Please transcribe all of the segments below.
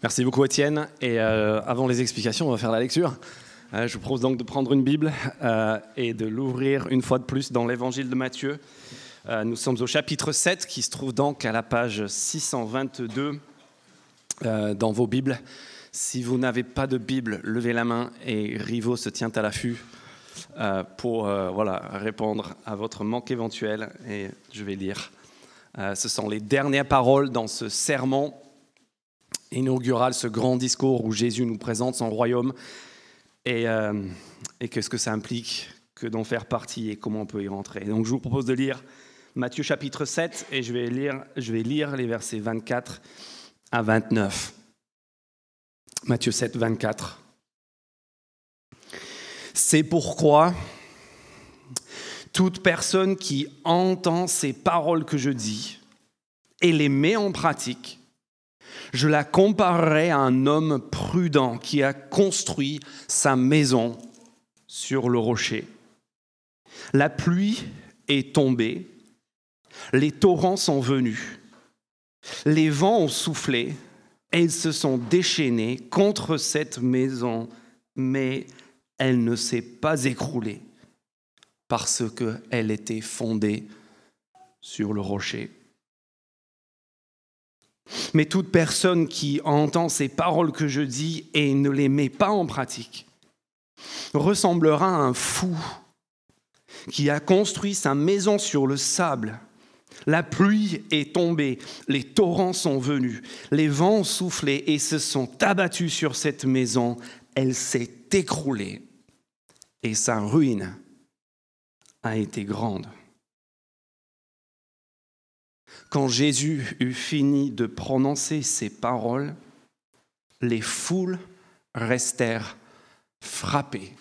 Merci beaucoup Étienne. Et euh, avant les explications, on va faire la lecture. Euh, je vous propose donc de prendre une Bible euh, et de l'ouvrir une fois de plus dans l'évangile de Matthieu. nous sommes au chapitre 7 qui se trouve donc à la page 622 dans vos Bibles. Si vous n'avez pas de Bible, levez la main et Rivo se tient à l'affût pour voilà, répondre à votre manque éventuel. Et je vais lire. ce sont les dernières paroles dans ce sermon inaugural, ce grand discours où Jésus nous présente son royaume et, euh, et qu'est-ce que ça implique que d'en faire partie et comment on peut y rentrer. Donc je vous propose de lire Matthieu chapitre 7 et je vais lire, je vais lire les versets 24 à 29. Matthieu 7, 24. C'est pourquoi toute personne qui entend ces paroles que je dis et les met en pratique je la comparerai à un homme prudent qui a construit sa maison sur le rocher. La pluie est tombée, les torrents sont venus, les vents ont soufflé et ils se sont déchaînés contre cette maison, mais elle ne s'est pas écroulée parce qu'elle était fondée sur le rocher. Mais toute personne qui entend ces paroles que je dis et ne les met pas en pratique ressemblera à un fou qui a construit sa maison sur le sable. La pluie est tombée, les torrents sont venus, les vents ont soufflé et se sont abattus sur cette maison. Elle s'est écroulée et sa ruine a été grande. Quand Jésus eut fini de prononcer ces paroles, les foules restèrent frappées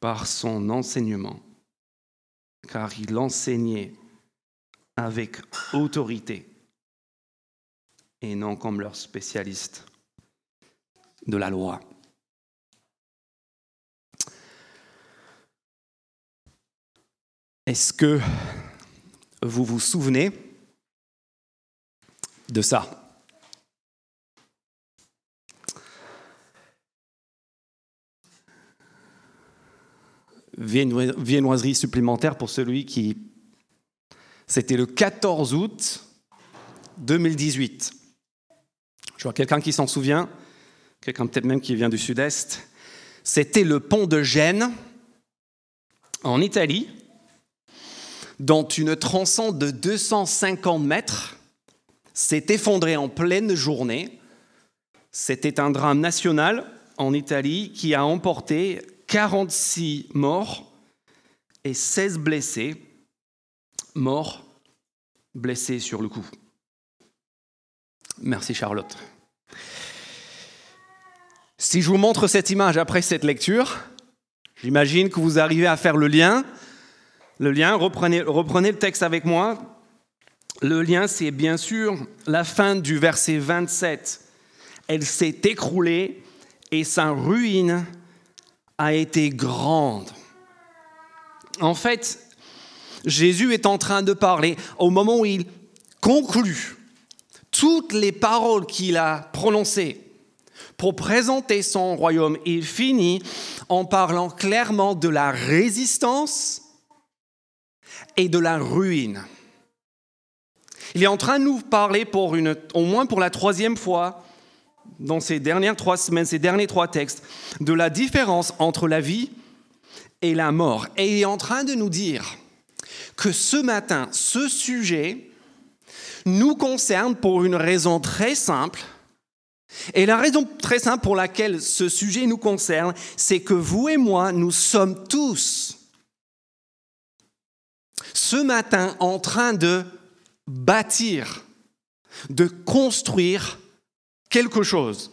par son enseignement, car il enseignait avec autorité et non comme leur spécialiste de la loi. Est-ce que vous vous souvenez de ça? Viennoiserie supplémentaire pour celui qui... C'était le 14 août 2018. Je vois quelqu'un qui s'en souvient, quelqu'un peut-être même qui vient du sud-est. C'était le pont de Gênes en Italie dont une tronçon de 250 mètres s'est effondrée en pleine journée. C'était un drame national en Italie qui a emporté 46 morts et 16 blessés, morts, blessés sur le coup. Merci Charlotte. Si je vous montre cette image après cette lecture, j'imagine que vous arrivez à faire le lien le lien, reprenez, le texte avec moi. Le lien, c'est bien sûr la fin du verset 27. Elle s'est écroulée et sa ruine a été grande. En fait, Jésus est en train de parler au moment où il conclut toutes les paroles qu'il a prononcées pour présenter son royaume. Il finit en parlant clairement de la résistance et de la ruine. Il est en train de nous parler au moins pour la troisième fois dans ces dernières trois semaines, ces derniers trois textes, de la différence entre la vie et la mort. Et il est en train de nous dire que ce matin, ce sujet nous concerne pour une raison très simple. Et la raison très simple pour laquelle ce sujet nous concerne, c'est que vous et moi, nous sommes tous ce matin en train de bâtir, de construire quelque chose.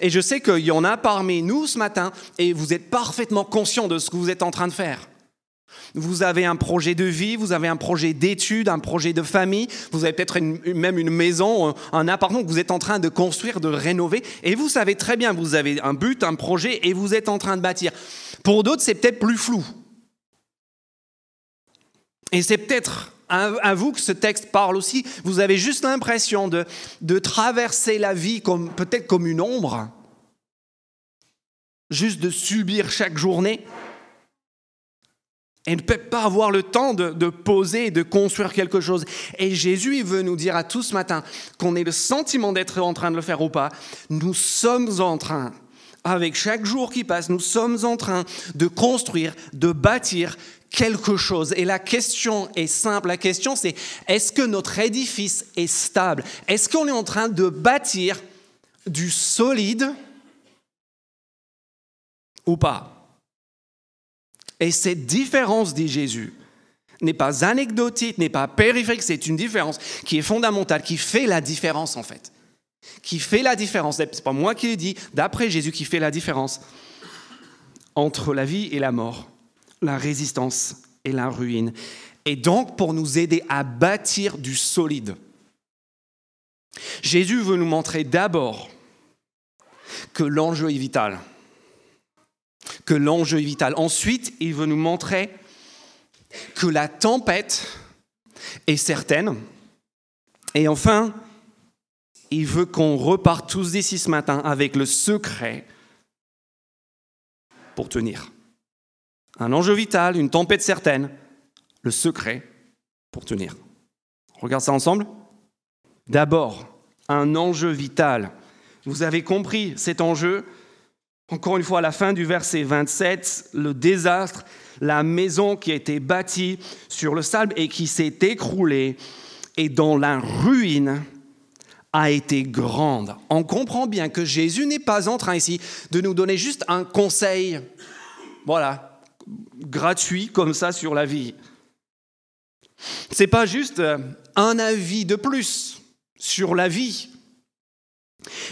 Et je sais qu'il y en a parmi nous ce matin et vous êtes parfaitement conscient de ce que vous êtes en train de faire. Vous avez un projet de vie, vous avez un projet d'études, un projet de famille, vous avez peut-être même une maison, un appartement que vous êtes en train de construire, de rénover, et vous savez très bien, vous avez un but, un projet, et vous êtes en train de bâtir. Pour d'autres, c'est peut-être plus flou. Et c'est peut-être À vous que ce texte parle aussi, vous avez juste l'impression de, de traverser la vie comme peut-être comme une ombre, juste de subir chaque journée et ne peut pas avoir le temps de, de poser et de construire quelque chose. Et Jésus, il veut nous dire à tous ce matin qu'on ait le sentiment d'être en train de le faire ou pas. Nous sommes en train, avec chaque jour qui passe, nous sommes en train de construire, de bâtir quelque chose. Et la question est simple. La question, c'est est-ce que notre édifice est stable? Est-ce qu'on est en train de bâtir du solide ou pas? Et cette différence, dit Jésus, n'est pas anecdotique, n'est pas périphérique, c'est une différence qui est fondamentale, qui fait la différence en fait. Qui fait la différence. Ce n'est pas moi qui l'ai dit, d'après Jésus, qui fait la différence entre la vie et la mort, la résistance et la ruine. Et donc pour nous aider à bâtir du solide. Jésus veut nous montrer d'abord que l'enjeu est vital que l'enjeu est vital. Ensuite, il veut nous montrer que la tempête est certaine. Et enfin, il veut qu'on reparte tous d'ici ce matin avec le secret pour tenir. Un enjeu vital, une tempête certaine, le secret pour tenir. On regarde ça ensemble D'abord, un enjeu vital. Vous avez compris cet enjeu encore une fois, à la fin du verset 27, le désastre, la maison qui a été bâtie sur le sable et qui s'est écroulée et dont la ruine a été grande. On comprend bien que Jésus n'est pas en train ici de nous donner juste un conseil, voilà, gratuit comme ça sur la vie. C'est pas juste un avis de plus sur la vie.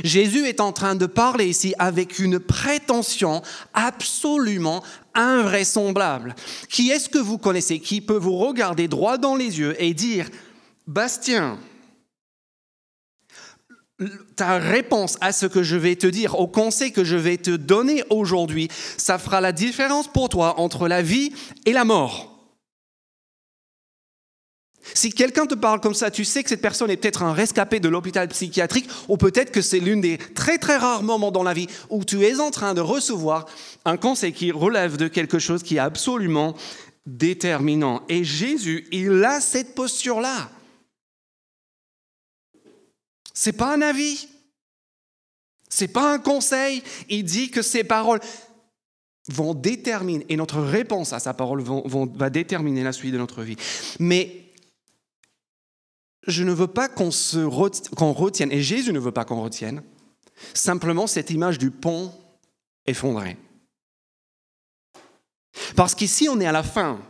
Jésus est en train de parler ici avec une prétention absolument invraisemblable. Qui est-ce que vous connaissez qui peut vous regarder droit dans les yeux et dire, Bastien, ta réponse à ce que je vais te dire, au conseil que je vais te donner aujourd'hui, ça fera la différence pour toi entre la vie et la mort. Si quelqu'un te parle comme ça, tu sais que cette personne est peut-être un rescapé de l'hôpital psychiatrique ou peut-être que c'est l'une des très très rares moments dans la vie où tu es en train de recevoir un conseil qui relève de quelque chose qui est absolument déterminant. Et Jésus, il a cette posture-là. C'est pas un avis. C'est pas un conseil. Il dit que ses paroles vont déterminer, et notre réponse à sa parole va déterminer la suite de notre vie. Mais je ne veux pas qu'on retienne, et Jésus ne veut pas qu'on retienne, simplement cette image du pont effondré. Parce qu'ici, on est à la fin.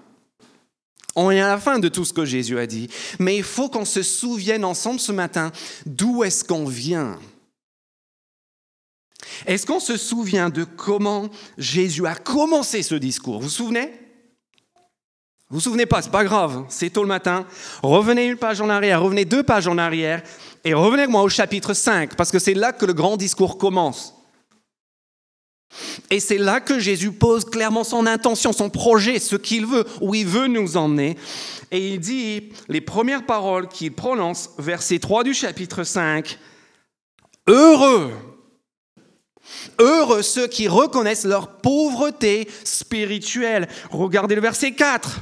On est à la fin de tout ce que Jésus a dit. Mais il faut qu'on se souvienne ensemble ce matin d'où est-ce qu'on vient. Est-ce qu'on se souvient de comment Jésus a commencé ce discours? Vous vous souvenez? Vous vous souvenez pas, c'est pas grave, c'est tôt le matin. Revenez une page en arrière, revenez deux pages en arrière et revenez moi au chapitre 5 parce que c'est là que le grand discours commence. Et c'est là que Jésus pose clairement son intention, son projet, ce qu'il veut, où il veut nous emmener. Et il dit les premières paroles qu'il prononce, verset 3 du chapitre 5, Heureux, heureux ceux qui reconnaissent leur pauvreté spirituelle. Regardez le verset 4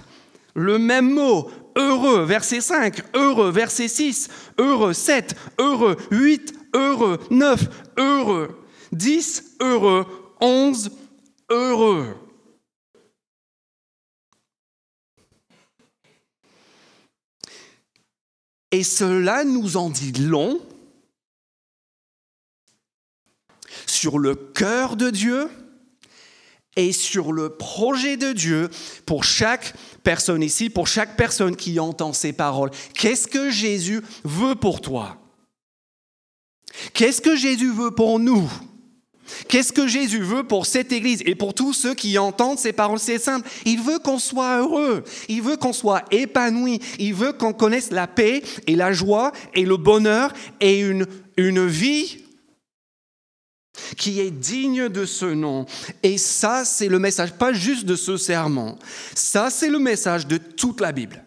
le même mot, heureux, verset 5, heureux, verset 6, heureux, 7, heureux, 8, heureux, 9, heureux, 10, heureux, 11, heureux. Et cela nous en dit long sur le cœur de Dieu et sur le projet de Dieu pour chaque personne ici, pour chaque personne qui entend ces paroles. Qu'est-ce que Jésus veut pour toi? Qu'est-ce que Jésus veut pour nous? Qu'est-ce que Jésus veut pour cette Église et pour tous ceux qui entendent ces paroles C'est simple. Il veut qu'on soit heureux. Il veut qu'on soit épanoui. Il veut qu'on connaisse la paix et la joie et le bonheur et une, une vie qui est digne de ce nom. Et ça, c'est le message, pas juste de ce serment, ça, c'est le message de toute la Bible.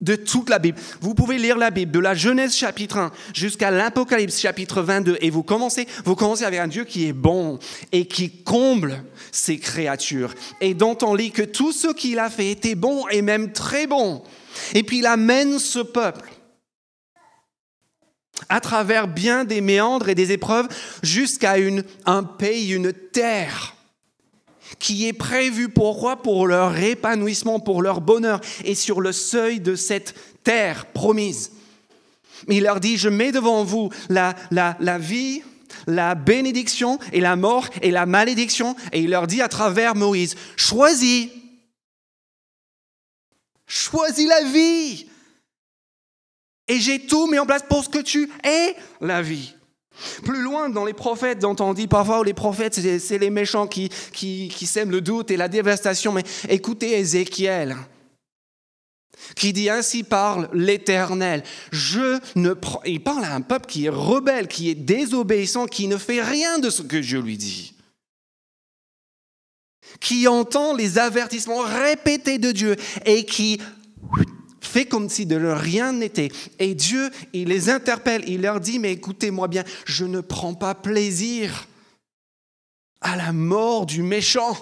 De toute la Bible. Vous pouvez lire la Bible de la Genèse chapitre 1 jusqu'à l'Apocalypse chapitre 22 et vous commencez, vous commencez avec un Dieu qui est bon et qui comble ses créatures et dont on lit que tout ce qu'il a fait était bon et même très bon. Et puis il amène ce peuple à travers bien des méandres et des épreuves jusqu'à un pays, une terre qui est prévu pourquoi Pour leur épanouissement, pour leur bonheur, et sur le seuil de cette terre promise. Il leur dit, je mets devant vous la, la, la vie, la bénédiction et la mort et la malédiction, et il leur dit à travers Moïse, choisis, choisis la vie. Et j'ai tout mis en place pour ce que tu es la vie. Plus loin, dans les prophètes, dont on dit parfois les prophètes, c'est les méchants qui, qui, sèment le doute et la dévastation. Mais écoutez Ézéchiel, qui dit ainsi parle l'Éternel. Je ne il parle à un peuple qui est rebelle, qui est désobéissant, qui ne fait rien de ce que Dieu lui dit, qui entend les avertissements répétés de Dieu et qui fait comme si de rien n'était. Et Dieu, il les interpelle, il leur dit, mais écoutez-moi bien, je ne prends pas plaisir à la mort du méchant.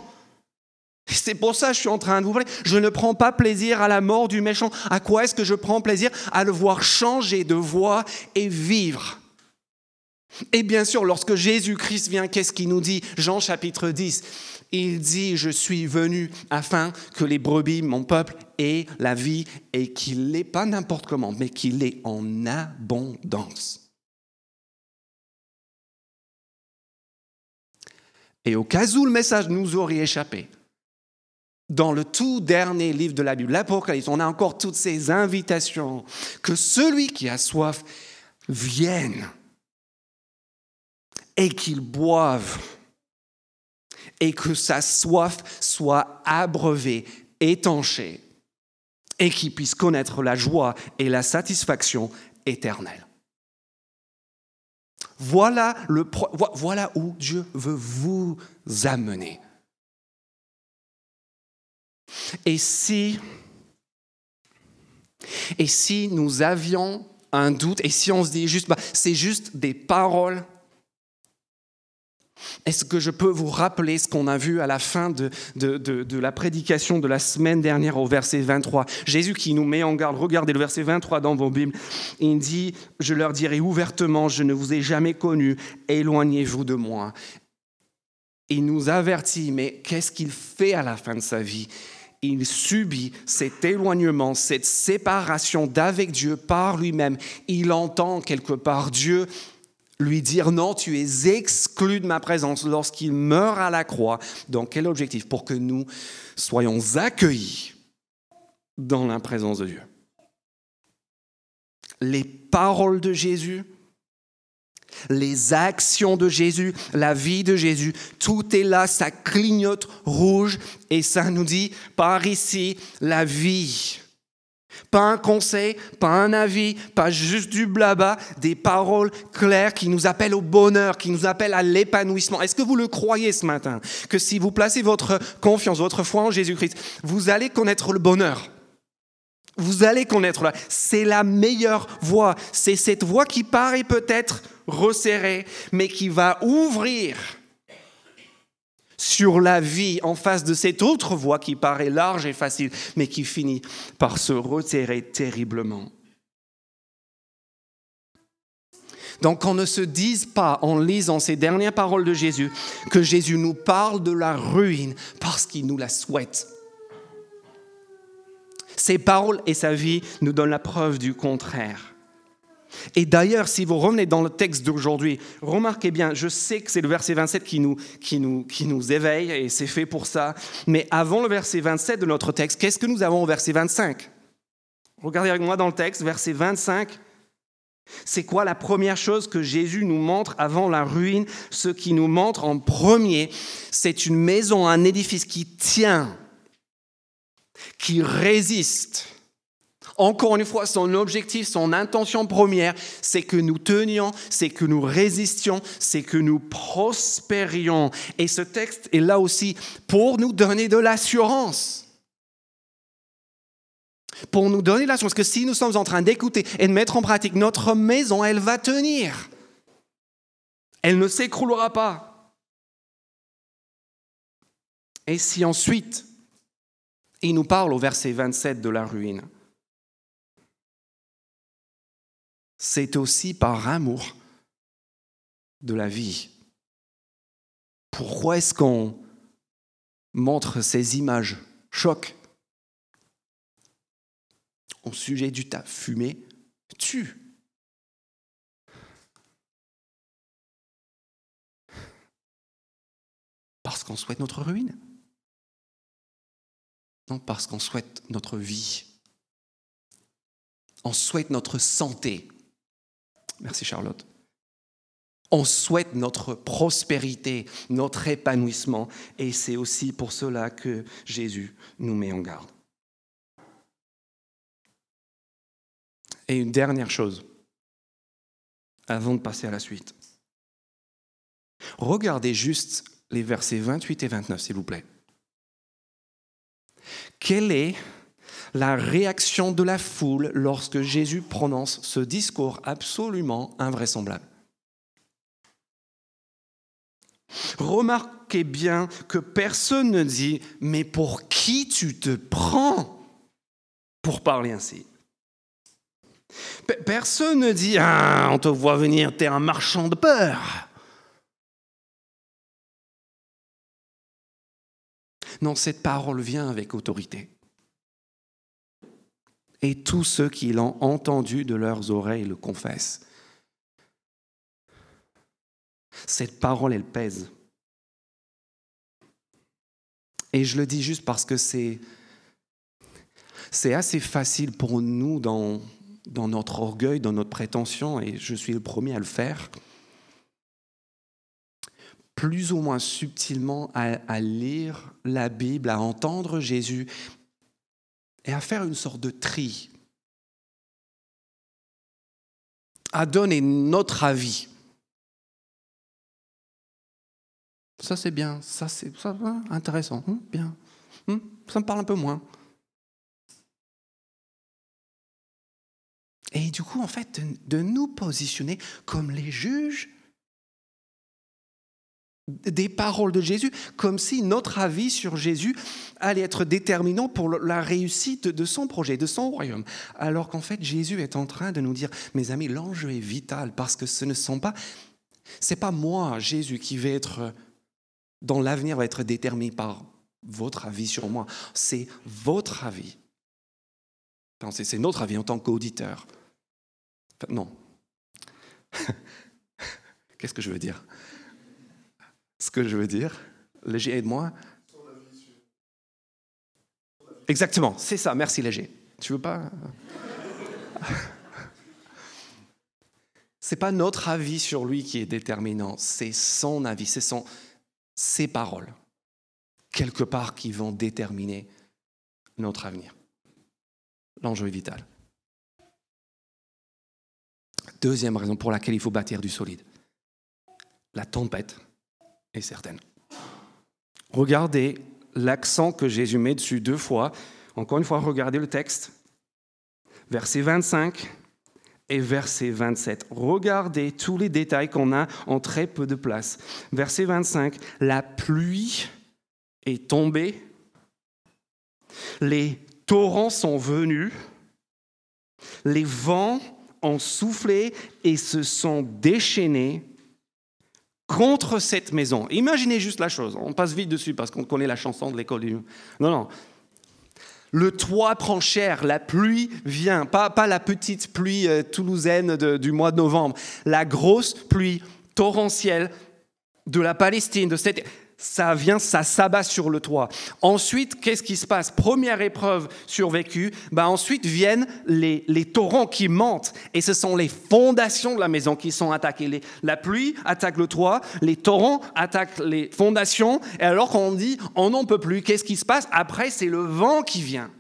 C'est pour ça que je suis en train de vous parler. Je ne prends pas plaisir à la mort du méchant. À quoi est-ce que je prends plaisir? À le voir changer de voix et vivre. Et bien sûr, lorsque Jésus-Christ vient, qu'est-ce qu'il nous dit? Jean chapitre 10, il dit, je suis venu afin que les brebis, mon peuple, aient la vie et qu'il l'ait pas n'importe comment, mais qu'il l'ait en abondance. Et au cas où le message nous aurait échappé, dans le tout dernier livre de la Bible, l'Apocalypse, on a encore toutes ces invitations que celui qui a soif vienne et qu'il boive et que sa soif soit abreuvée, étanchée, et qu'il puisse connaître la joie et la satisfaction éternelle. Voilà, le, voilà où Dieu veut vous amener. Et si, et si nous avions un doute, et si on se dit juste, bah, c'est juste des paroles, est-ce que je peux vous rappeler ce qu'on a vu à la fin de, la prédication de la semaine dernière au verset 23 Jésus qui nous met en garde, regardez le verset 23 dans vos Bibles, il dit, je leur dirai ouvertement, je ne vous ai jamais connu, éloignez-vous de moi. Il nous avertit, mais qu'est-ce qu'il fait à la fin de sa vie? Il subit cet éloignement, cette séparation d'avec Dieu par lui-même. Il entend quelque part Dieu lui dire non, tu es exclu de ma présence lorsqu'il meurt à la croix. Dans quel objectif? Pour que nous soyons accueillis dans la présence de Dieu. Les paroles de Jésus, les actions de Jésus, la vie de Jésus, tout est là, ça clignote rouge et ça nous dit par ici la vie. Pas un conseil, pas un avis, pas juste du blabla, des paroles claires qui nous appellent au bonheur, qui nous appellent à l'épanouissement. Est-ce que vous le croyez ce matin Que si vous placez votre confiance, votre foi en Jésus-Christ, vous allez connaître le bonheur? Vous allez connaître là. C'est la meilleure voie. C'est cette voie qui paraît peut-être resserrée, mais qui va ouvrir sur la vie en face de cette autre voie qui paraît large et facile, mais qui finit par se resserrer terriblement. Donc qu'on ne se dise pas en lisant ces dernières paroles de Jésus que Jésus nous parle de la ruine parce qu'il nous la souhaite. Ses paroles et sa vie nous donnent la preuve du contraire. Et d'ailleurs, si vous revenez dans le texte d'aujourd'hui, remarquez bien, je sais que c'est le verset 27 qui nous, qui, nous, qui nous éveille, et c'est fait pour ça, mais avant le verset 27 de notre texte, qu'est-ce que nous avons au verset 25 Regardez avec moi dans le texte, verset 25. C'est quoi la première chose que Jésus nous montre avant la ruine? Ce qui nous montre en premier, c'est une maison, un édifice qui tient, qui résiste encore une fois, son objectif, son intention première, c'est que nous tenions, c'est que nous résistions, c'est que nous prospérions. Et ce texte est là aussi pour nous donner de l'assurance. pour nous donner la chance que si nous sommes en train d'écouter et de mettre en pratique, notre maison, elle va tenir. Elle ne s'écroulera pas. Et si ensuite, il nous parle au verset 27 de la ruine, c'est aussi par amour de la vie. Pourquoi est-ce qu'on montre ces images choc au sujet du tas fumé tue? Parce qu'on souhaite notre ruine? Non, parce qu'on souhaite notre vie. On souhaite notre santé. Merci Charlotte. On souhaite notre prospérité, notre épanouissement. Et c'est aussi pour cela que Jésus nous met en garde. Et une dernière chose, avant de passer à la suite. Regardez juste les versets 28 et 29, s'il vous plaît. Quelle est la réaction de la foule lorsque Jésus prononce ce discours absolument invraisemblable Remarquez bien que personne ne dit, mais pour qui tu te prends pour parler ainsi? Personne ne dit Ah, on te voit venir, t'es un marchand de peur. Non, cette parole vient avec autorité. Et tous ceux qui l'ont entendu de leurs oreilles le confessent. Cette parole, elle pèse. Et je le dis juste parce que c'est, c'est assez facile pour nous dans, dans notre orgueil, dans notre prétention, et je suis le premier à le faire, plus ou moins subtilement à, lire la Bible, à entendre Jésus et à faire une sorte de tri, à donner notre avis. Ça c'est bien, ça c'est intéressant, hum, bien, hum, ça me parle un peu moins. Et du coup, en fait, de, nous positionner comme les juges des paroles de Jésus, comme si notre avis sur Jésus allait être déterminant pour la réussite de son projet, de son royaume. Alors qu'en fait, Jésus est en train de nous dire, mes amis, l'enjeu est vital parce que ce ne sont pas, c'est pas moi, Jésus, qui vais être, dans l'avenir, va être déterminé par votre avis sur moi. C'est votre avis. C'est notre avis en tant qu'auditeur non. Qu'est-ce que je veux dire? Ce que je veux dire, Léger, aide-moi. Exactement, c'est ça, merci Léger. Tu veux pas? C'est pas notre avis sur lui qui est déterminant, c'est son avis, c'est son, ses paroles, quelque part, qui vont déterminer notre avenir. L'enjeu est vital. Deuxième raison pour laquelle il faut bâtir du solide. La tempête est certaine. Regardez l'accent que Jésus met dessus deux fois. Encore une fois, regardez le texte. Verset 25 et verset 27. Regardez tous les détails qu'on a en très peu de place. Verset 25, la pluie est tombée, les torrents sont venus, les vents ont soufflé et se sont déchaînés contre cette maison. Imaginez juste la chose. On passe vite dessus parce qu'on connaît la chanson de l'école du... Non, non. Le toit prend cher, la pluie vient, pas, pas la petite pluie euh, toulousaine du mois de novembre, la grosse pluie torrentielle de la Palestine, de cette ça vient, ça s'abat sur le toit. Ensuite, qu'est-ce qui se passe? Première épreuve survécue, bah ensuite viennent les, torrents qui montent, et ce sont les fondations de la maison qui sont attaquées. la pluie attaque le toit, les torrents attaquent les fondations, et alors qu'on dit on n'en peut plus, qu'est-ce qui se passe? Après, c'est le vent qui vient.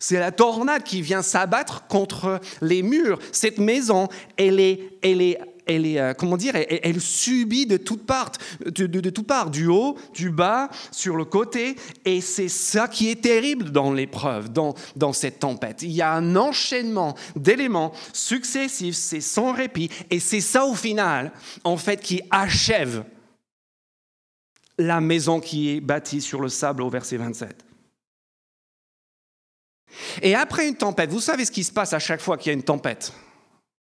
C'est la tornade qui vient s'abattre contre les murs. Cette maison, elle est, elle est elle est, euh, comment dire, elle, subit de toutes parts, de, de, parts, du haut, du bas, sur le côté. Et c'est ça qui est terrible dans l'épreuve, dans, dans cette tempête. Il y a un enchaînement d'éléments successifs, c'est sans répit. Et c'est ça au final, en fait, qui achève la maison qui est bâtie sur le sable au verset 27. Et après une tempête, vous savez ce qui se passe à chaque fois qu'il y a une tempête?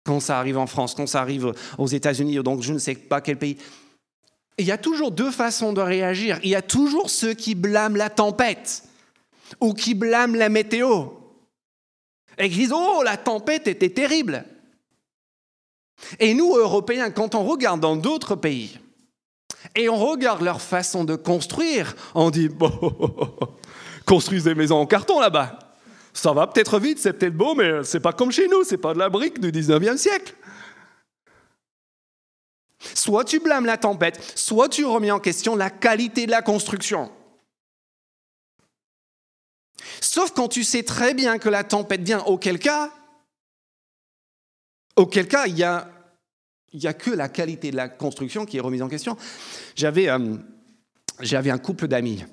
Quand ça arrive en France, quand ça arrive aux États-Unis, donc je ne sais pas quel pays. Il y a toujours deux façons de réagir. Il y a toujours ceux qui blâment la tempête ou qui blâment la météo. Et qui disent Oh, la tempête était terrible. Et nous, Européens, quand on regarde dans d'autres pays et on regarde leur façon de construire, on dit Bon, des maisons en carton là-bas. Ça va peut-être vite, c'est peut-être beau, mais c'est pas comme chez nous, c'est pas de la brique du 19e siècle. Soit tu blâmes la tempête, soit tu remets en question la qualité de la construction. Sauf quand tu sais très bien que la tempête vient, auquel cas, auquel cas, il n'y a, y a que la qualité de la construction qui est remise en question. J'avais, euh, un couple d'amis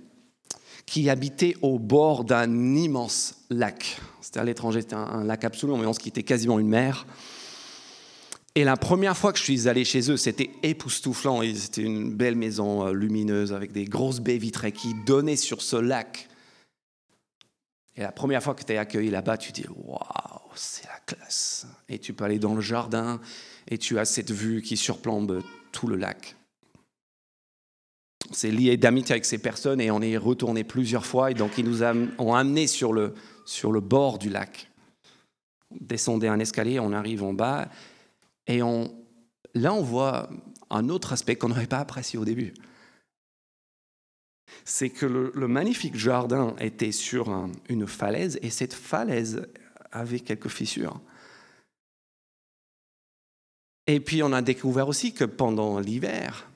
qui habitait au bord d'un immense lac. C'était à l'étranger, c'était un, lac absolument immense qui était quasiment une mer. Et la première fois que je suis allé chez eux, c'était époustouflant. C'était une belle maison euh, lumineuse avec des grosses baies vitrées qui donnaient sur ce lac. Et la première fois que tu es accueilli là-bas, tu dis Waouh, c'est la classe. Et tu peux aller dans le jardin et tu as cette vue qui surplombe tout le lac s'est lié d'amitié avec ces personnes et on est retourné plusieurs fois. Et donc, ils nous ont amenés sur le, bord du lac. On descendait un escalier, on arrive en bas. Et on, là, on voit un autre aspect qu'on n'aurait pas apprécié au début. C'est que le, magnifique jardin était sur une falaise et cette falaise avait quelques fissures. Et puis on a découvert aussi que pendant l'hiver,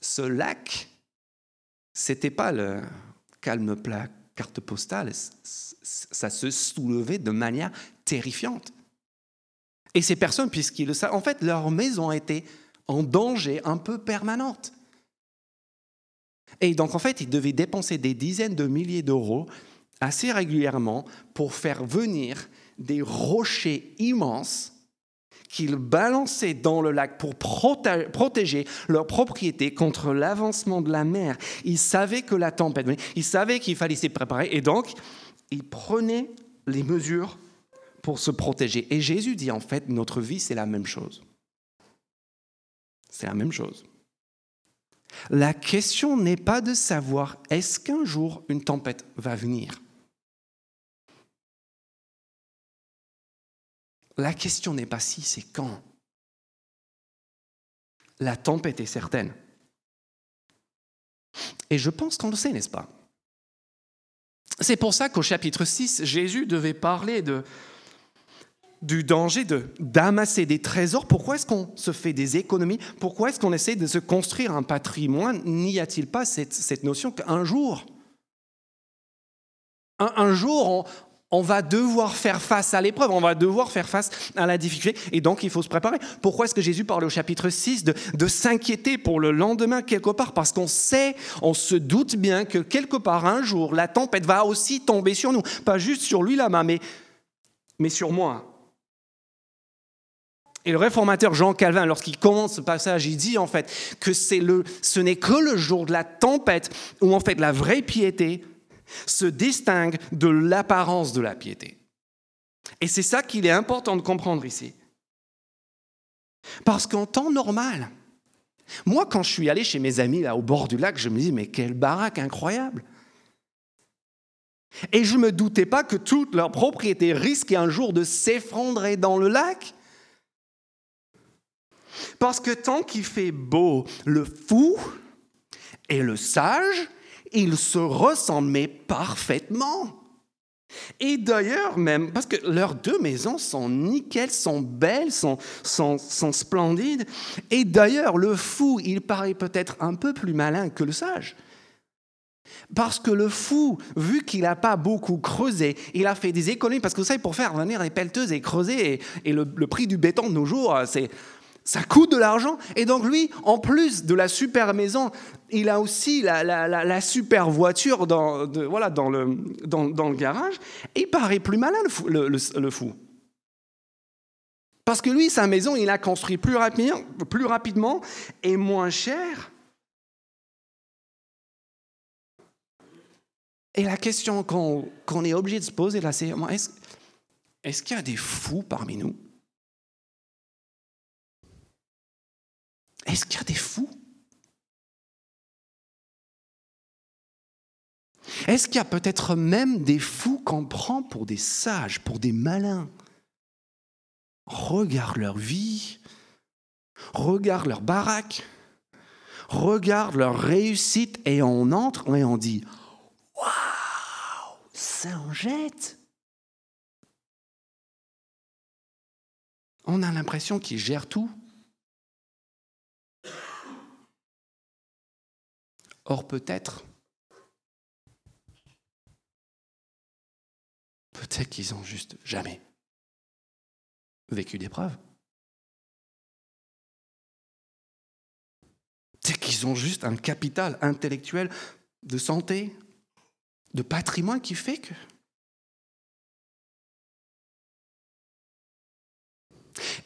ce lac c'était pas le calme plat carte postale, ça se soulevait de manière terrifiante. Et ces personnes, puisqu'ils le savent, en fait, leur maison était en danger un peu permanente. Et donc, en fait, ils devaient dépenser des dizaines de milliers d'euros assez régulièrement pour faire venir des rochers immenses qu'ils balançaient dans le lac pour protéger leur propriété contre l'avancement de la mer. Ils savaient que la tempête venait, ils savaient qu'il fallait s'y préparer, et donc ils prenaient les mesures pour se protéger. Et Jésus dit en fait, notre vie, c'est la même chose. C'est la même chose. La question n'est pas de savoir est-ce qu'un jour une tempête va venir? La question n'est pas si, c'est quand. La tempête est certaine. Et je pense qu'on le sait, n'est-ce pas? C'est pour ça qu'au chapitre 6, Jésus devait parler de, du danger de, d'amasser des trésors. Pourquoi est-ce qu'on se fait des économies? Pourquoi est-ce qu'on essaie de se construire un patrimoine? N'y a-t-il pas cette, cette notion qu'un jour, un, un jour, on, on va devoir faire face à l'épreuve, on va devoir faire face à la difficulté, et donc il faut se préparer. Pourquoi est-ce que Jésus parle au chapitre 6 de, s'inquiéter pour le lendemain quelque part? Parce qu'on sait, on se doute bien que quelque part un jour, la tempête va aussi tomber sur nous, pas juste sur lui là-bas, mais, mais sur moi. Et le réformateur Jean Calvin, lorsqu'il commence ce passage, il dit en fait que c'est le, ce n'est que le jour de la tempête où en fait la vraie piété se distingue de l'apparence de la piété. Et c'est ça qu'il est important de comprendre ici. Parce qu'en temps normal, moi quand je suis allé chez mes amis là au bord du lac, je me dis mais quelle baraque incroyable. Et je ne me doutais pas que toute leur propriété risquait un jour de s'effondrer dans le lac. Parce que tant qu'il fait beau, le fou et le sage ils se ressemblent, parfaitement. Et d'ailleurs, même, parce que leurs deux maisons sont nickel, sont belles, sont, sont, splendides. Et d'ailleurs, le fou, il paraît peut-être un peu plus malin que le sage. Parce que le fou, vu qu'il n'a pas beaucoup creusé, il a fait des économies. Parce que vous savez, pour faire venir les pelleteuses et creuser, et, le, prix du béton de nos jours, c'est Ça coûte de l'argent. Et donc lui, en plus de la super maison, il a aussi la, super voiture dans, voilà, dans, le, dans, le garage. il paraît plus malin, le fou. Parce que lui, sa maison, il a construit plus, rapidement, et moins cher. Et la question qu'on est obligé de se poser là, c'est est-ce est qu'il y a des fous parmi nous? Est-ce qu'il y a des fous? Est-ce qu'il y a peut-être même des fous qu'on prend pour des sages, pour des malins? Regarde leur vie, regarde leur baraque, regarde leur réussite et on entre et on dit Waouh, ça en jette. On a l'impression qu'ils gèrent tout. Or peut-être, peut-être qu'ils ont juste jamais vécu d'épreuves. C'est qu'ils ont juste un capital intellectuel de santé, de patrimoine qui fait que...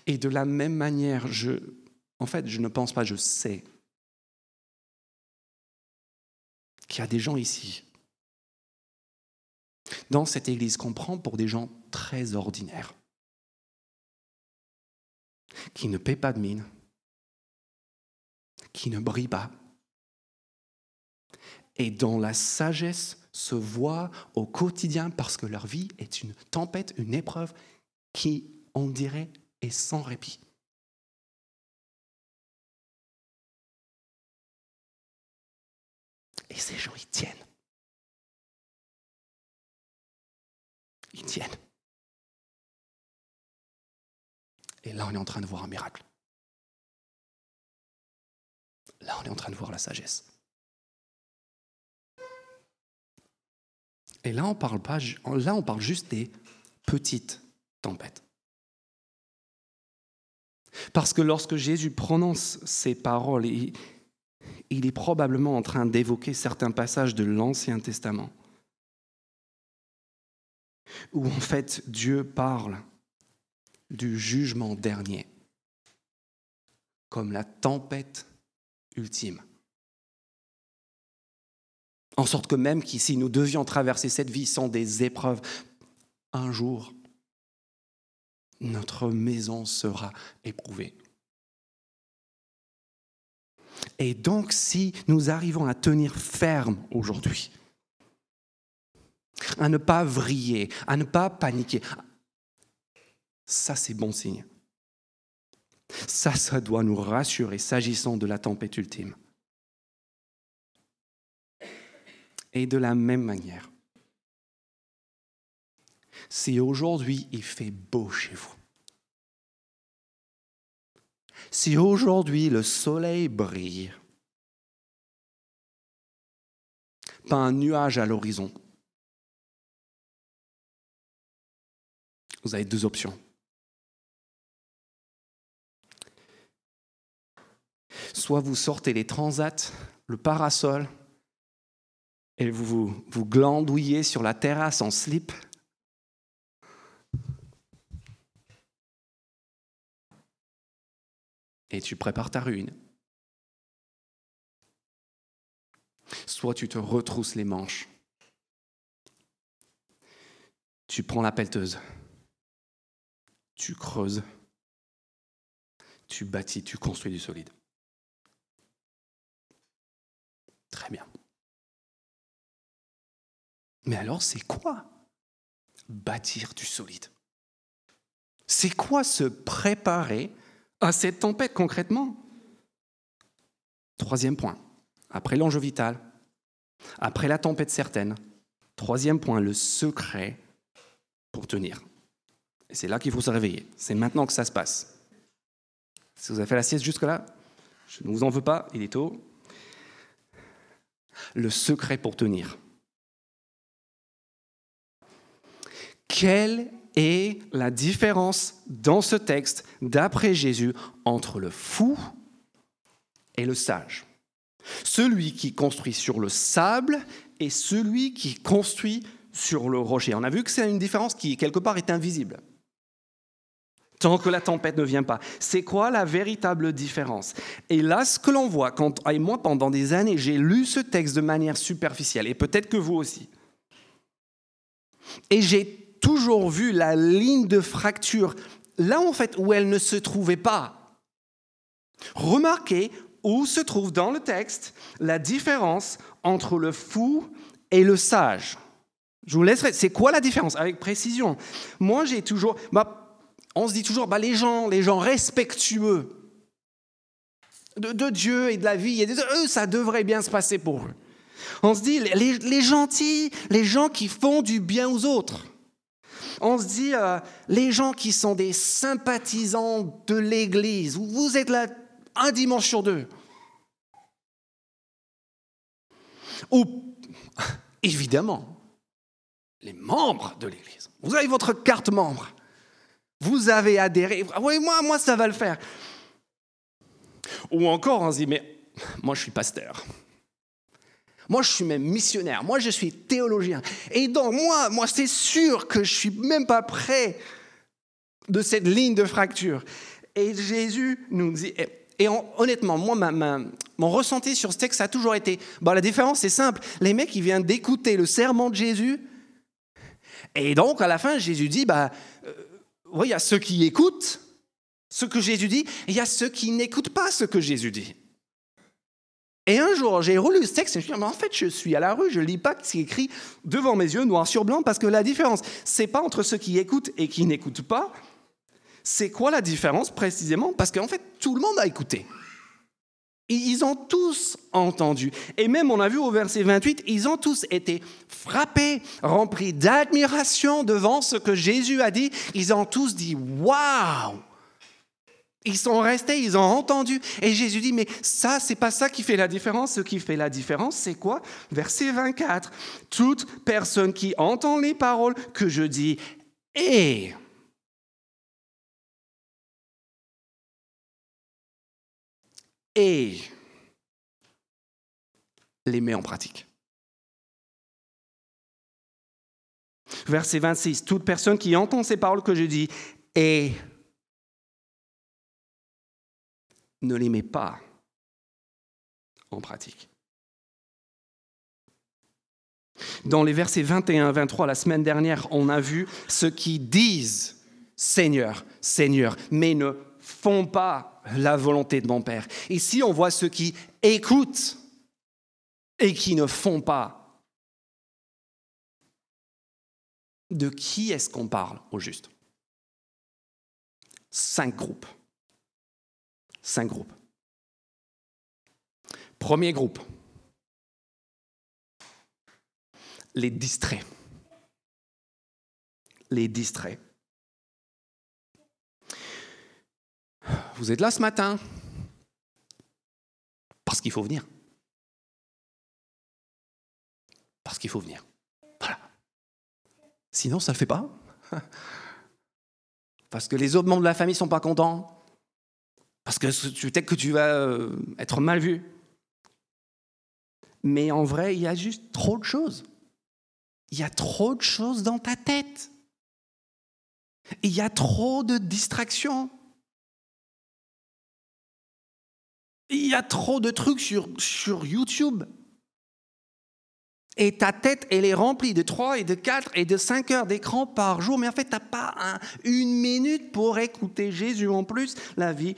Et de la même manière, je, en fait, je ne pense pas, je sais qu'il y a des gens ici, dans cette église, qu'on prend pour des gens très ordinaires, qui ne paient pas de mine, qui ne brillent pas, et dont la sagesse se voit au quotidien parce que leur vie est une tempête, une épreuve qui, on dirait, est sans répit. Et ces gens, ils tiennent. Ils tiennent. Et là, on est en train de voir un miracle. Là, on est en train de voir la sagesse. Et là, on parle pas, là, on parle juste des petites tempêtes. Parce que lorsque Jésus prononce ces paroles, il est probablement en train d'évoquer certains passages de l'Ancien Testament, où en fait Dieu parle du jugement dernier, comme la tempête ultime. En sorte que même si nous devions traverser cette vie sans des épreuves, un jour, notre maison sera éprouvée. Et donc, si nous arrivons à tenir ferme aujourd'hui, à ne pas vriller, à ne pas paniquer, ça c'est bon signe. Ça, ça doit nous rassurer s'agissant de la tempête ultime. Et de la même manière, si aujourd'hui il fait beau chez vous, si aujourd'hui le soleil brille, pas un nuage à l'horizon, vous avez deux options. Soit vous sortez les transats, le parasol, et vous, vous, glandouillez sur la terrasse en slip, et tu prépares ta ruine. Soit tu te retrousses les manches, tu prends la pelleteuse, tu creuses, tu bâtis, tu construis du solide. Très bien. Mais alors, c'est quoi bâtir du solide? C'est quoi se préparer à cette tempête concrètement Troisième point, après l'enjeu vital, après la tempête certaine, troisième point, le secret pour tenir. C'est là qu'il faut se réveiller. C'est maintenant que ça se passe. Si vous avez fait la sieste jusque-là, je ne vous en veux pas, il est tôt. Le secret pour tenir. Est la différence dans ce texte, d'après Jésus, entre le fou et le sage Celui qui construit sur le sable et celui qui construit sur le rocher. On a vu que c'est une différence qui, quelque part, est invisible. Tant que la tempête ne vient pas. C'est quoi la véritable différence? Et là, ce que l'on voit, quand, et moi, pendant des années, j'ai lu ce texte de manière superficielle, et peut-être que vous aussi. Et j'ai toujours vu la ligne de fracture là, en fait, où elle ne se trouvait pas. Remarquez où se trouve dans le texte la différence entre le fou et le sage. Je vous laisserai. C'est quoi la différence? Avec précision. Moi, j'ai toujours. Bah, on se dit toujours, bah, les gens, les gens respectueux de, Dieu et de la vie, et eux, ça devrait bien se passer pour eux. On se dit, les gentils, les gens qui font du bien aux autres. On se dit, euh, les gens qui sont des sympathisants de l'Église, vous êtes là un dimanche sur deux. Ou, évidemment, les membres de l'Église. Vous avez votre carte membre. Vous avez adhéré. Oui, moi, moi, ça va le faire. Ou encore, on se dit, mais moi, je suis pasteur. Moi, je suis même missionnaire. Moi, je suis théologien. Et donc, moi, moi c'est sûr que je suis même pas prêt de cette ligne de fracture. Et Jésus nous dit, et honnêtement, moi, mon ressenti sur ce texte, ça a toujours été, bah, la différence, c'est simple. Les mecs, ils viennent d'écouter le serment de Jésus. Et donc, à la fin, Jésus dit, bah, euh, il y a ceux qui écoutent ce que Jésus dit, et il y a ceux qui n'écoutent pas ce que Jésus dit. Et un jour, j'ai relu ce texte et je me suis dit, mais en fait, je suis à la rue, je lis pas ce qui est écrit devant mes yeux, noir sur blanc, parce que la différence, c'est pas entre ceux qui écoutent et qui n'écoutent pas. C'est quoi la différence précisément? Parce qu'en fait, tout le monde a écouté. Ils ont tous entendu. Et même, on a vu au verset 28, ils ont tous été frappés, remplis d'admiration devant ce que Jésus a dit. Ils ont tous dit Waouh Ils sont restés, ils ont entendu. Et Jésus dit Mais ça, c'est pas ça qui fait la différence. Ce qui fait la différence, c'est quoi? Verset 24 Toute personne qui entend les paroles que je dis et et les met en pratique. Verset 26, toute personne qui entend ces paroles que je dis et ne les met pas en pratique. Dans les versets 21 et 23, la semaine dernière, on a vu ceux qui disent Seigneur, Seigneur, mais ne font pas la volonté de mon Père. Ici, on voit ceux qui écoutent et qui ne font pas. De qui est-ce qu'on parle au juste? Cinq groupes. Cinq groupes. Premier groupe. Les distraits. Les distraits. Vous êtes là ce matin parce qu'il faut venir. Parce qu'il faut venir. Voilà. Sinon, ça ne le fait pas. Parce que les autres membres de la famille ne sont pas contents. Parce que peut-être que tu vas euh, être mal vu. Mais en vrai, il y a juste trop de choses. Il y a trop de choses dans ta tête. Il y a trop de distractions. Il y a trop de trucs sur, sur YouTube. Et ta tête, elle est remplie de 3 et de 4 et de 5 heures d'écran par jour. Mais en fait, tu n'as pas une minute pour écouter Jésus. En plus, la vie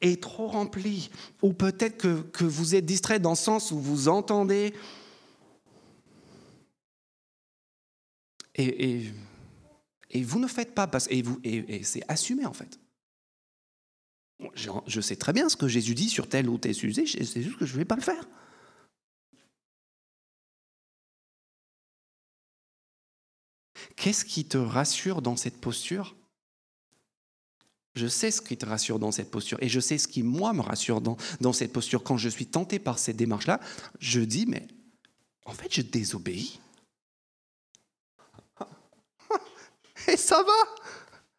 est trop remplie. Ou peut-être que, vous êtes distrait dans le sens où vous entendez. Et, et, vous ne faites pas, parce, et, vous, et, et c'est assumé en fait. Je sais très bien ce que Jésus dit sur tel ou tel sujet, c'est juste que je ne vais pas le faire. Qu'est-ce qui te rassure dans cette posture? Je sais ce qui te rassure dans cette posture et je sais ce qui, moi, me rassure dans, dans cette posture. Quand je suis tenté par cette démarche-là, je dis, mais en fait, je désobéis. Et ça va.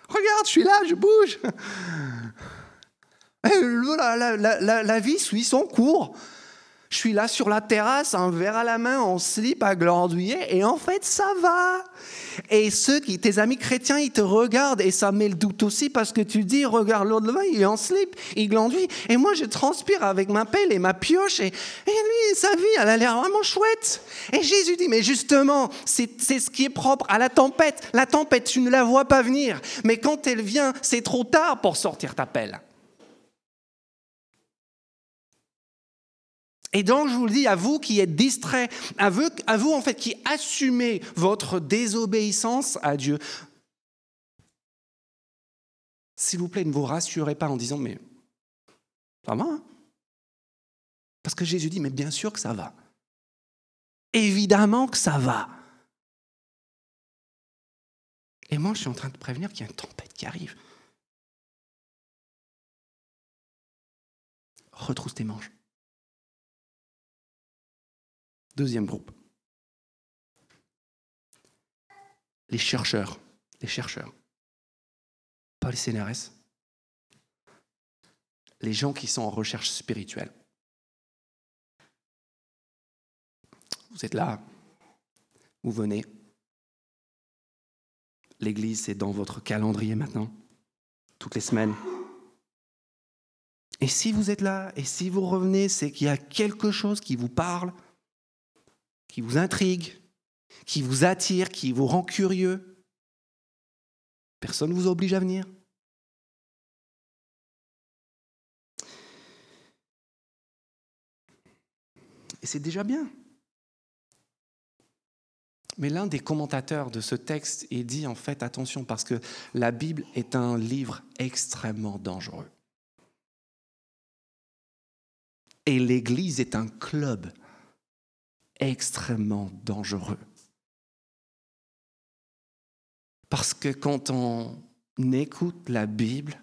Regarde, je suis là, je bouge. La, vie suit son cours. Je suis là sur la terrasse, un verre à la main, en slip à glandouiller, et en fait, ça va. Et ceux qui, tes amis chrétiens, ils te regardent, et ça met le doute aussi parce que tu dis, regarde l'autre là il est en slip, il glandouille, et moi, je transpire avec ma pelle et ma pioche, et, et lui, sa vie, elle a l'air vraiment chouette. Et Jésus dit, mais justement, c'est ce qui est propre à la tempête. La tempête, tu ne la vois pas venir, mais quand elle vient, c'est trop tard pour sortir ta pelle. Et donc, je vous le dis, à vous qui êtes vous, à vous en fait qui assumez votre désobéissance à Dieu, s'il vous plaît, ne vous rassurez pas en disant, mais ça va hein? Parce que Jésus dit, mais bien sûr que ça va. Évidemment que ça va. Et moi, je suis en train de prévenir qu'il y a une tempête qui arrive. Retrousse tes manches. Deuxième groupe. Les chercheurs. Les chercheurs. Pas les CNRS. Les gens qui sont en recherche spirituelle. Vous êtes là. Vous venez. L'église, c'est dans votre calendrier maintenant. Toutes les semaines. Et si vous êtes là, et si vous revenez, c'est qu'il y a quelque chose qui vous parle vous intrigue, qui vous attire, qui vous rend curieux. Personne ne vous oblige à venir. Et c'est déjà bien. Mais l'un des commentateurs de ce texte il dit en fait attention parce que la Bible est un livre extrêmement dangereux. Et l'Église est un club extrêmement dangereux. Parce que quand on écoute la Bible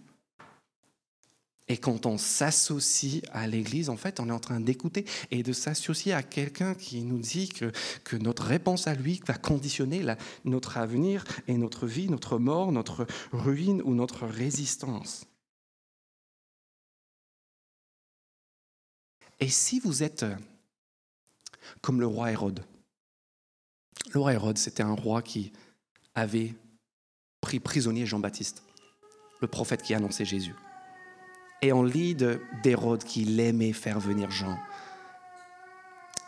et quand on s'associe à l'Église, en fait, on est en train d'écouter et de s'associer à quelqu'un qui nous dit que, que, notre réponse à lui va conditionner notre avenir et notre vie, notre mort, notre ruine ou notre résistance. Et si vous êtes comme le roi Hérode. Le roi Hérode, c'était un roi qui avait pris prisonnier Jean-Baptiste, le prophète qui annonçait Jésus. Et on lit d'Hérode qu'il aimait faire venir Jean.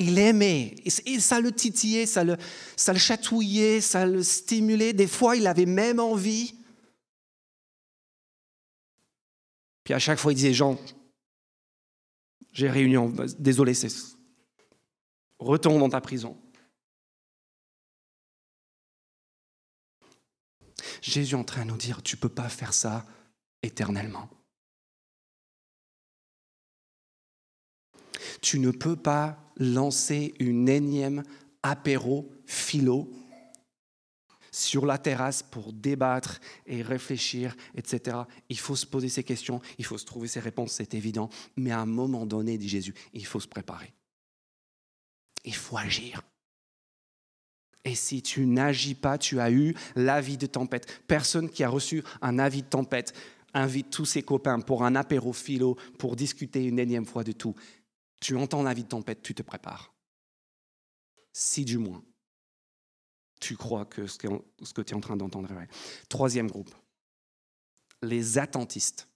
Il aimait, et ça le titillait, ça le, ça le chatouillait, ça le stimulait. Des fois, il avait même envie. Puis à chaque fois, il disait Jean, j'ai réunion, désolé, c'est Retourne dans ta prison. Jésus est en train de nous dire, tu ne peux pas faire ça éternellement. Tu ne peux pas lancer une énième apéro philo sur la terrasse pour débattre et réfléchir, etc. Il faut se poser ces questions, il faut se trouver ses réponses, c'est évident. Mais à un moment donné, dit Jésus, il faut se préparer il faut agir. Et si tu n'agis pas, tu as eu l'avis de tempête. Personne qui a reçu un avis de tempête invite tous ses copains pour un apéro philo, pour discuter une énième fois de tout. Tu entends l'avis de tempête, tu te prépares. Si du moins, tu crois que ce que, tu es en train d'entendre est vrai. Troisième groupe, les attentistes.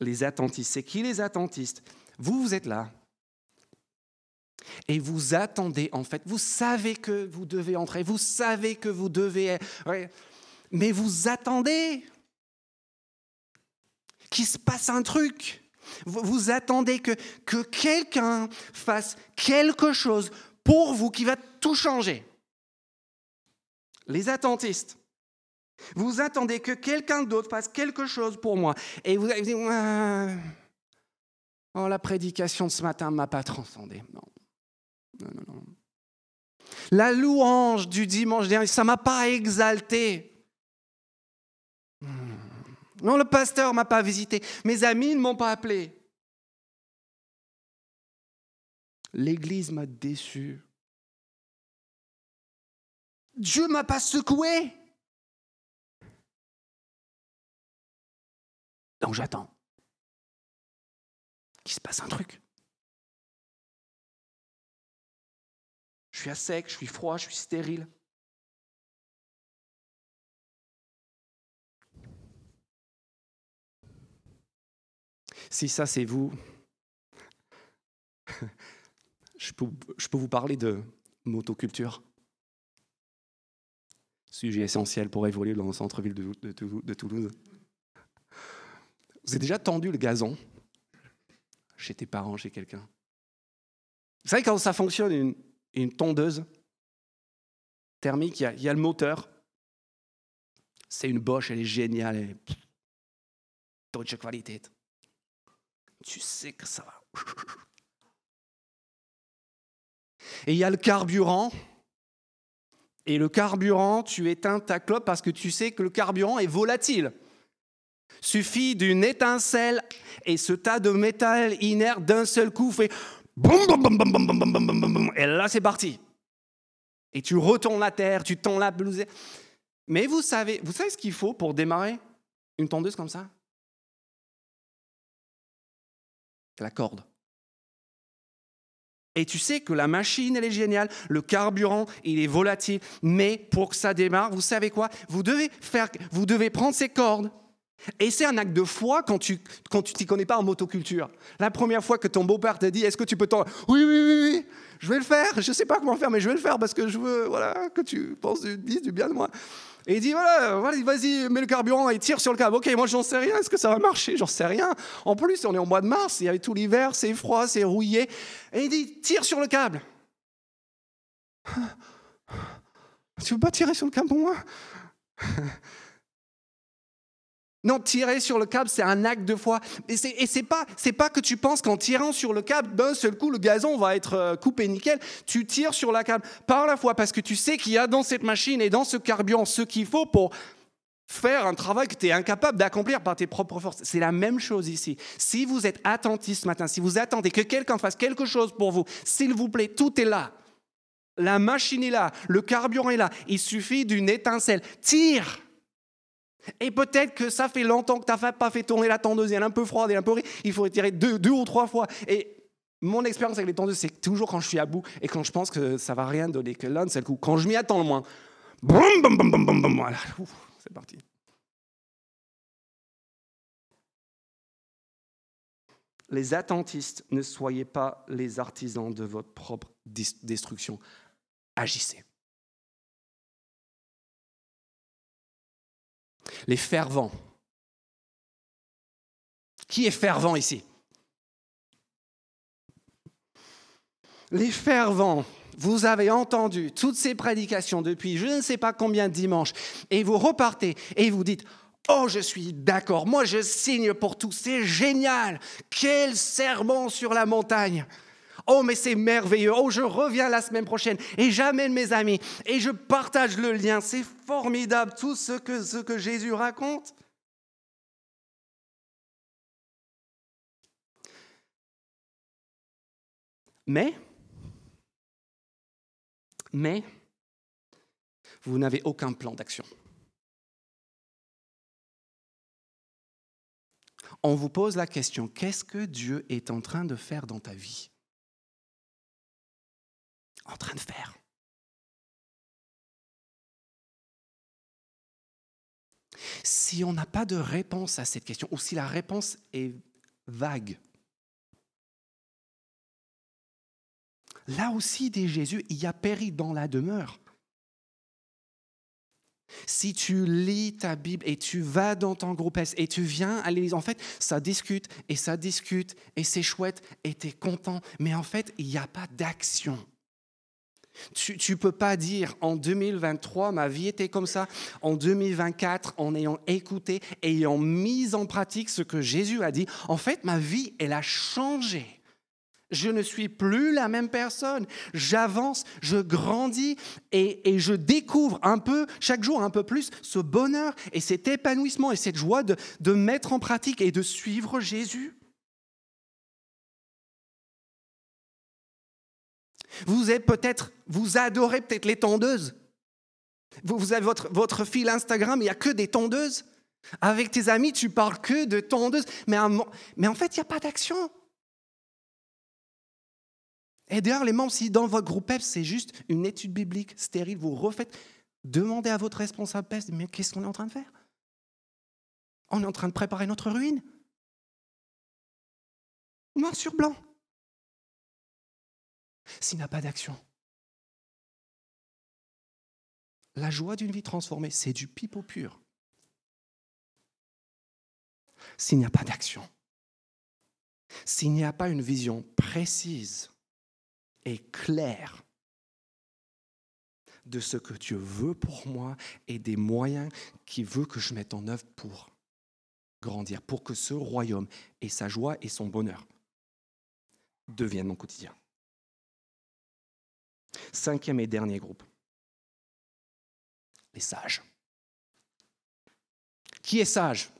Les attentistes, c'est qui les attentistes? Vous, vous êtes là, et vous attendez, en fait, vous savez que vous devez entrer, vous savez que vous devez... Mais vous attendez qu'il se passe un truc. Vous, attendez que, que quelqu'un fasse quelque chose pour vous qui va tout changer. Les attentistes. Vous attendez que quelqu'un d'autre fasse quelque chose pour moi. Et vous avez dit, oh, la prédication de ce matin ne m'a pas transcendé. Non. Non, non, non. La louange du dimanche dernier, ça ne m'a pas exalté. Hmm. Non, le pasteur ne m'a pas visité. Mes amis ne m'ont pas appelé. L'Église m'a déçu. Dieu ne m'a pas secoué. Donc j'attends qu'il se passe un truc. Je suis à sec, je suis froid, je suis stérile. Si ça c'est vous, je peux, vous parler de motoculture. Sujet essentiel pour évoluer dans le centre-ville de, de, Toulouse. Vous avez déjà tendu le gazon chez tes parents, chez quelqu'un? Vous savez quand ça fonctionne, une, une tondeuse thermique, il y, a, le moteur. C'est une Bosch, elle est géniale. Elle est deutsche. Tu sais que ça va. Et il y a le carburant. Et le carburant, tu éteins ta clope parce que tu sais que le carburant est volatile. Suffit d'une étincelle et ce tas de métal inerte d'un seul coup fait et là, c'est parti. Et tu retournes la terre, tu tends la blouse. Mais vous savez, vous savez ce qu'il faut pour démarrer une tondeuse comme ça? La corde. Et tu sais que la machine, elle est géniale, le carburant, il est volatile, mais pour que ça démarre, vous savez quoi? Vous devez faire, vous devez prendre ces cordes, et c'est un acte de foi quand tu quand tu t'y connais pas en motoculture. La première fois que ton beau-père t'a dit est-ce que tu peux t'en oui, oui oui oui je vais le faire je sais pas comment faire mais je vais le faire parce que je veux voilà que tu penses du, du bien de moi. Et il dit voilà vas-y mets le carburant et tire sur le câble. Ok moi j'en sais rien est-ce que ça va marcher? J'en sais rien. En plus on est au mois de mars il y avait tout l'hiver c'est froid c'est rouillé et il dit tire sur le câble. Tu veux pas tirer sur le câble pour moi? Non, tirer sur le câble, c'est un acte de foi. Et c'est, n'est pas, pas que tu penses qu'en tirant sur le câble, d'un seul coup, le gazon va être euh, coupé nickel. Tu tires sur la câble par la foi parce que tu sais qu'il y a dans cette machine et dans ce carburant ce qu'il faut pour faire un travail que tu es incapable d'accomplir par tes propres forces. C'est la même chose ici. Si vous êtes attentif ce matin, si vous attendez que quelqu'un fasse quelque chose pour vous, s'il vous plaît, tout est là. La machine est là, le carburant est là. Il suffit d'une étincelle. Tire et peut-être que ça fait longtemps que tu n'as pas fait tourner la tondeuse, elle est un peu froide, et un peu... Il faut tirer deux, deux ou trois fois. Et mon expérience avec les tondeuses, c'est toujours quand je suis à bout et quand je pense que ça va rien donner, que l'un c'est le coup. Quand je m'y attends le moins, boum, boum, boum, boum, boum, voilà, c'est parti. Les attentistes, ne soyez pas les artisans de votre propre destruction. Agissez. Les fervents. Qui est fervent ici? Les fervents, vous avez entendu toutes ces prédications depuis je ne sais pas combien de dimanches, et vous repartez et vous dites, Oh, je suis d'accord, moi je signe pour tout, c'est génial, quel serment sur la montagne. Oh, mais c'est merveilleux. Oh, je reviens la semaine prochaine et j'amène mes amis et je partage le lien. C'est formidable tout ce que, ce que Jésus raconte. Mais, mais, vous n'avez aucun plan d'action. On vous pose la question, qu'est-ce que Dieu est en train de faire dans ta vie? En train de faire. Si on n'a pas de réponse à cette question, ou si la réponse est vague, là aussi, dit Jésus, il y a péri dans la demeure. Si tu lis ta Bible et tu vas dans ton groupe S et tu viens à l'église, en fait, ça discute et ça discute et c'est chouette et tu es content, mais en fait, il n'y a pas d'action. Tu ne peux pas dire en 2023, ma vie était comme ça, en 2024, en ayant écouté, ayant mis en pratique ce que Jésus a dit, en fait, ma vie, elle a changé. Je ne suis plus la même personne. J'avance, je grandis et, je découvre un peu, chaque jour un peu plus, ce bonheur et cet épanouissement et cette joie de mettre en pratique et de suivre Jésus. Vous êtes peut-être, vous adorez peut-être les tondeuses. Vous, avez votre, fil Instagram, il n'y a que des tondeuses. Avec tes amis, tu parles que de tondeuse. Mais, en fait, il n'y a pas d'action. Et d'ailleurs, les membres, si dans votre groupe PEP, c'est juste une étude biblique stérile, vous refaites, demandez à votre responsable PEP, mais qu'est-ce qu'on est en train de faire? On est en train de préparer notre ruine. Noir sur blanc. S'il n'y a pas d'action. La joie d'une vie transformée, c'est du pipeau pur. S'il n'y a pas d'action, s'il n'y a pas une vision précise et claire de ce que Dieu veut pour moi et des moyens qu'il veut que je mette en œuvre pour grandir, pour que ce royaume et sa joie et son bonheur deviennent mon quotidien. Cinquième et dernier groupe, les sages. Qui est sage?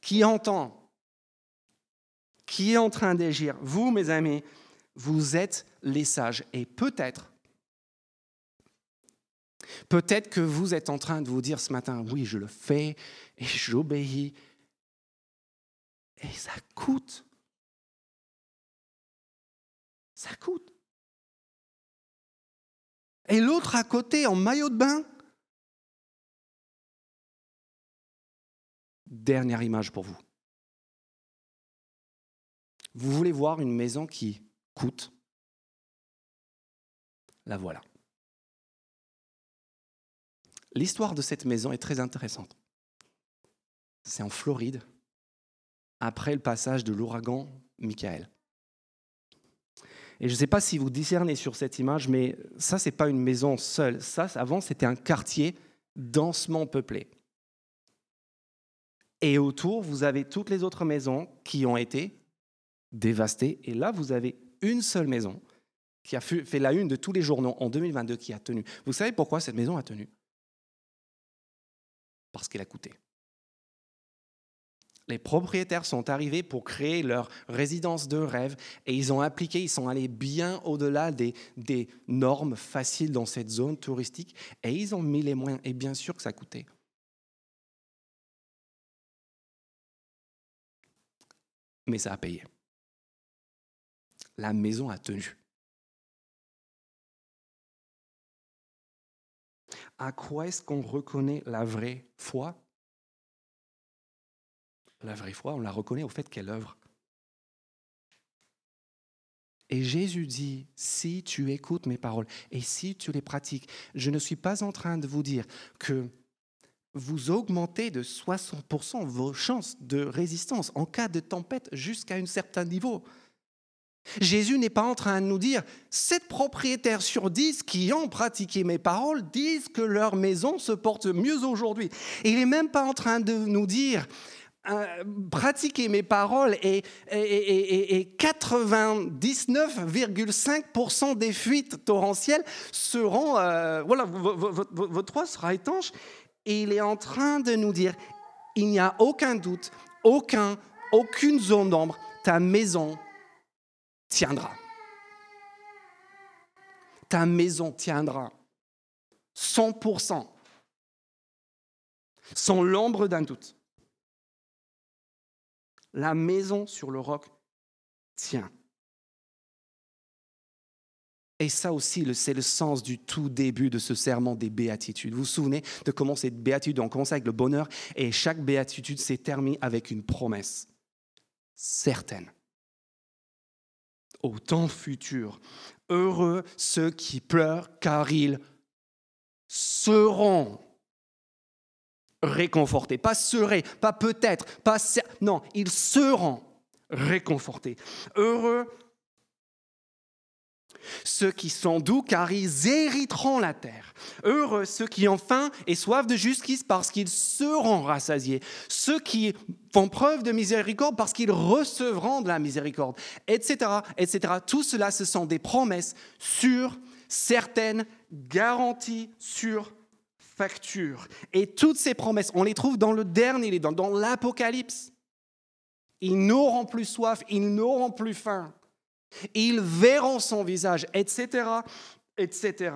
Qui entend? Qui est en train d'agir? Vous, mes amis, vous êtes les sages. Et peut-être, peut-être que vous êtes en train de vous dire ce matin, oui, je le fais et j'obéis. Et ça coûte. Ça coûte. Et l'autre à côté en maillot de bain. Dernière image pour vous. Vous voulez voir une maison qui coûte? La voilà. L'histoire de cette maison est très intéressante. C'est en Floride, après le passage de l'ouragan Michael. Et je ne sais pas si vous discernez sur cette image, mais ça, ce n'est pas une maison seule. Ça, avant, c'était un quartier densément peuplé. Et autour, vous avez toutes les autres maisons qui ont été dévastées. Et là, vous avez une seule maison qui a fait la une de tous les journaux en 2022 qui a tenu. Vous savez pourquoi cette maison a tenu? Parce qu'elle a coûté les propriétaires sont arrivés pour créer leur résidence de rêve et ils ont appliqué, ils sont allés bien au-delà des, normes faciles dans cette zone touristique et ils ont mis les moyens. Et bien sûr que ça coûtait. Mais ça a payé. La maison a tenu. À quoi est-ce qu'on reconnaît la vraie foi? La vraie foi, on la reconnaît au fait qu'elle œuvre. Et Jésus dit, si tu écoutes mes paroles et si tu les pratiques, je ne suis pas en train de vous dire que vous augmentez de 60% vos chances de résistance en cas de tempête jusqu'à un certain niveau. Jésus n'est pas en train de nous dire, 7 propriétaires sur 10 qui ont pratiqué mes paroles disent que leur maison se porte mieux aujourd'hui. Il n'est même pas en train de nous dire, pratiquer mes paroles et, 99,5% des fuites torrentielles seront, euh, voilà, votre toit sera étanche. Et il est en train de nous dire, il n'y a aucun doute, aucun, aucune zone d'ombre, ta maison tiendra. Ta maison tiendra. 100%. Sans l'ombre d'un doute la maison sur le roc tient. Et ça aussi, c'est le sens du tout début de ce serment des béatitudes. Vous vous souvenez de comment ces béatitudes ont commencé avec le bonheur et chaque béatitude s'est terminée avec une promesse certaine. Au temps futur, heureux ceux qui pleurent car ils seront réconfortés. Pas seraient, pas peut-être, pas non, ils seront réconfortés. Heureux ceux qui sont doux, car ils hériteront la terre. Heureux ceux qui ont faim et soif de justice, parce qu'ils seront rassasiés. Ceux qui font preuve de miséricorde, parce qu'ils recevront de la miséricorde, etc., etc. Tout cela, ce sont des promesses sur certaines garanties et toutes ces promesses, on les trouve dans le dernier livre, dans l'Apocalypse. Ils n'auront plus soif, ils n'auront plus faim. Ils verront son visage, etc., etc.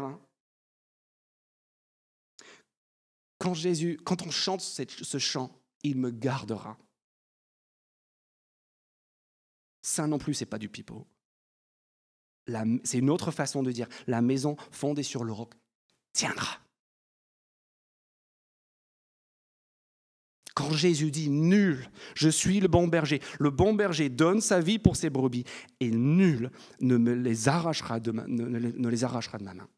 Quand Jésus, quand on chante ce chant, il me gardera. Ça non plus, c'est pas du pipeau. C'est une autre façon de dire la maison fondée sur le roc tiendra. Quand Jésus dit nul, je suis le bon berger, le bon berger donne sa vie pour ses brebis et nul ne me les arrachera de ma, ne les arrachera de ma main.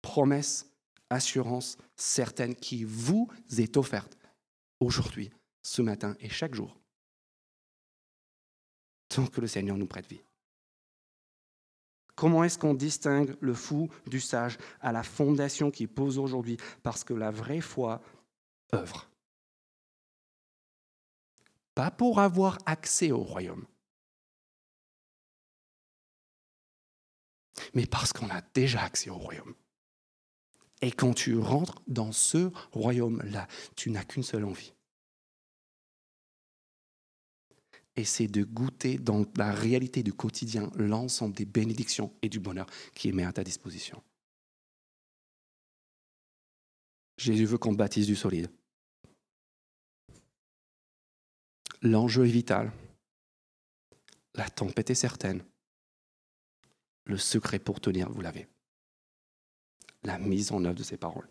Promesse, assurance certaine qui vous est offerte aujourd'hui, ce matin et chaque jour, tant que le Seigneur nous prête vie. Comment est-ce qu'on distingue le fou du sage à la fondation qui pose aujourd'hui? Parce que la vraie foi Pas pour avoir accès au royaume, mais parce qu'on a déjà accès au royaume. Et quand tu rentres dans ce royaume-là, tu n'as qu'une seule envie. Et c'est de goûter dans la réalité du quotidien l'ensemble des bénédictions et du bonheur qui est mis à ta disposition. Jésus veut qu'on baptise du solide. L'enjeu est vital. La tempête est certaine. Le secret pour tenir, vous l'avez. La mise en œuvre de ces paroles.